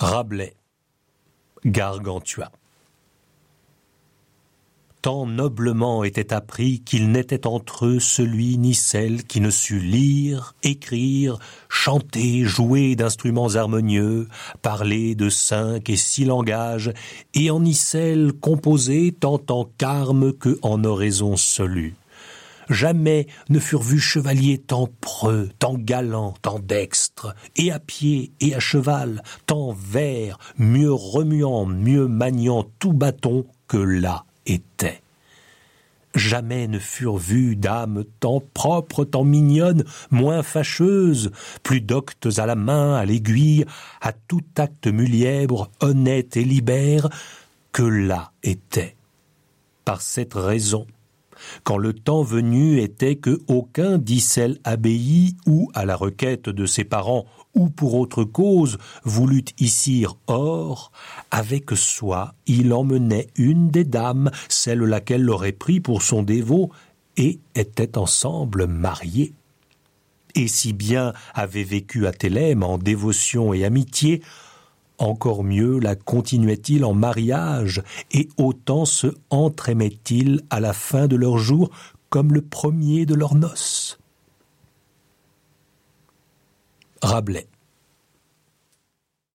Rabelais, Gargantua. Tant noblement était appris qu'il n'était entre eux celui ni celle qui ne sût lire, écrire, chanter, jouer d'instruments harmonieux, parler de cinq et six langages, et en icelle composer tant en carme que en oraison solue jamais ne furent vus chevaliers tant preux, tant galants, tant dextres, et à pied et à cheval, tant verts, mieux remuant, mieux maniant tout bâton que là était. Jamais ne furent vues dames tant propres, tant mignonnes, moins fâcheuses, plus doctes à la main, à l'aiguille, à tout acte mulièbre, honnête et libère, que là était. Par cette raison, quand le temps venu était que aucun d'Issel abbaye ou à la requête de ses parents ou pour autre cause voulut ici or, avec soi il emmenait une des dames, celle laquelle l'aurait pris pour son dévot, et étaient ensemble mariés. Et si bien avait vécu à Thélème en dévotion et amitié, encore mieux la continuait-il en mariage, et autant se entraimaient-ils à la fin de leur jour comme le premier de leurs noces. Rabelais